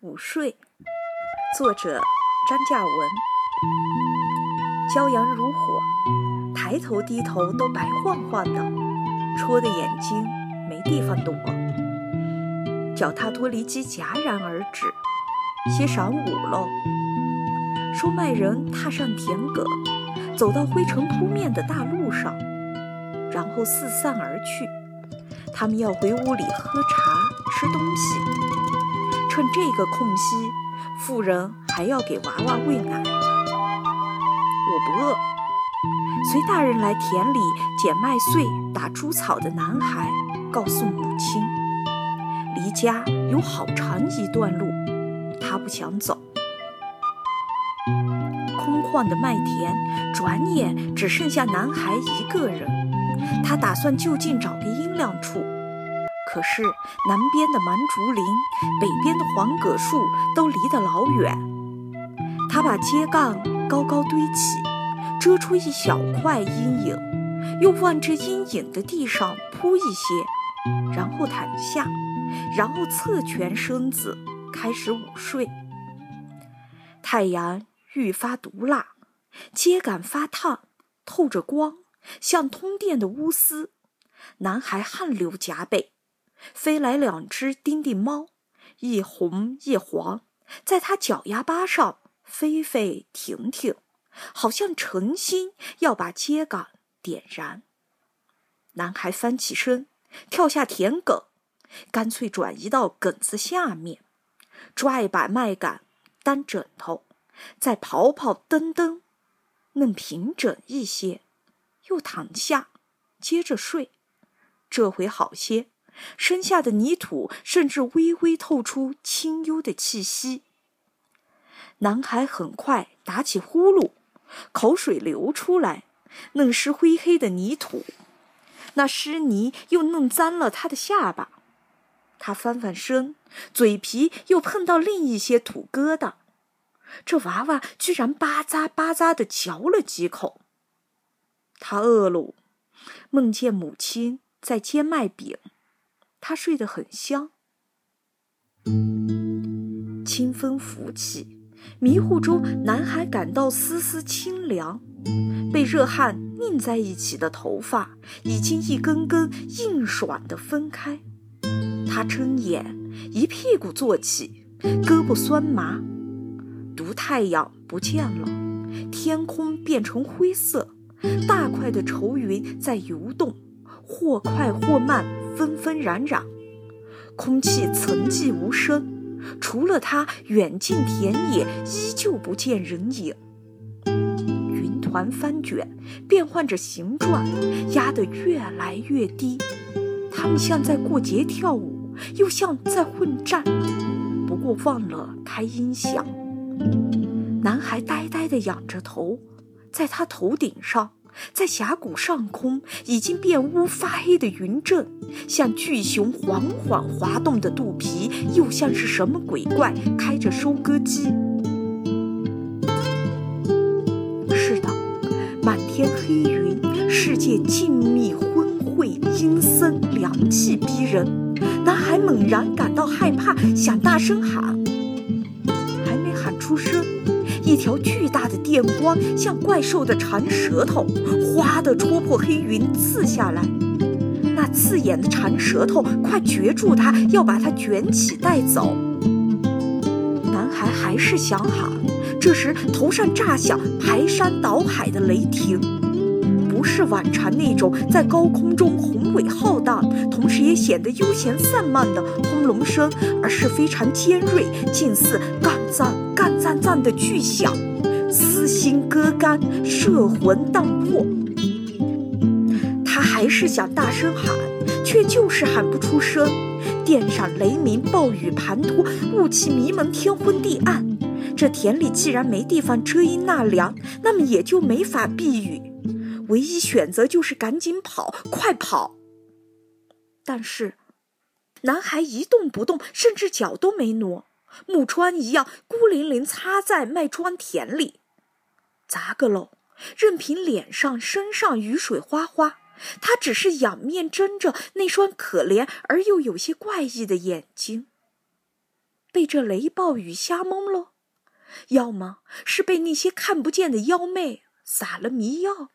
午睡，作者张嘉文。骄阳如火，抬头低头都白晃晃的，戳的眼睛没地方躲。脚踏脱离机戛然而止，歇晌午喽。收麦人踏上田埂，走到灰尘扑面的大路上，然后四散而去。他们要回屋里喝茶吃东西。趁这个空隙，妇人还要给娃娃喂奶。我不饿。随大人来田里捡麦穗、打猪草的男孩告诉母亲，离家有好长一段路，他不想走。空旷的麦田，转眼只剩下男孩一个人。他打算就近找个阴凉处，可是南边的芒竹林、北边的黄葛树都离得老远。他把秸秆高高堆起，遮出一小块阴影，又往这阴影的地上铺一些，然后躺下，然后侧蜷身子开始午睡。太阳。愈发毒辣，秸秆发烫，透着光，像通电的钨丝。男孩汗流浃背，飞来两只丁丁猫，一红一黄，在他脚丫巴上飞飞停停，好像诚心要把秸秆点燃。男孩翻起身，跳下田埂，干脆转移到埂子下面，抓一把麦秆当枕头。再跑跑蹬蹬，弄平整一些，又躺下，接着睡。这回好些，身下的泥土甚至微微透出清幽的气息。男孩很快打起呼噜，口水流出来，弄湿灰黑的泥土。那湿泥又弄脏了他的下巴。他翻翻身，嘴皮又碰到另一些土疙瘩。这娃娃居然吧嗒吧嗒的嚼了几口。他饿了，梦见母亲在煎麦饼，他睡得很香。清风拂起，迷糊中，男孩感到丝丝清凉，被热汗拧在一起的头发已经一根根硬爽的分开。他睁眼，一屁股坐起，胳膊酸麻。毒太阳不见了，天空变成灰色，大块的愁云在游动，或快或慢，纷纷攘攘。空气沉寂无声，除了他，远近田野依旧不见人影。云团翻卷，变换着形状，压得越来越低。他们像在过节跳舞，又像在混战，不过忘了开音响。男孩呆呆地仰着头，在他头顶上，在峡谷上空，已经变乌发黑的云阵，像巨熊缓缓滑动的肚皮，又像是什么鬼怪开着收割机。是的，满天黑云，世界静谧昏晦，阴森，凉气逼人。男孩猛然感到害怕，想大声喊。还没喊出声，一条巨大的电光像怪兽的长舌头，哗地戳破黑云，刺下来。那刺眼的长舌头快攫住他，要把他卷起带走。男孩还是想喊，这时头上炸响排山倒海的雷霆。不是往常那种在高空中宏伟浩荡，同时也显得悠闲散漫的轰隆声，而是非常尖锐，近似干脏干脏脏的巨响，撕心割肝，摄魂荡魄。他还是想大声喊，却就是喊不出声。电闪雷鸣，暴雨滂沱，雾气迷蒙，天昏地暗。这田里既然没地方遮阴纳凉，那么也就没法避雨。唯一选择就是赶紧跑，快跑！但是，男孩一动不动，甚至脚都没挪，木川一样孤零零插在麦庄田里。咋个喽？任凭脸上、身上雨水哗哗，他只是仰面睁着那双可怜而又有些怪异的眼睛。被这雷暴雨瞎蒙喽，要么是被那些看不见的妖魅撒了迷药。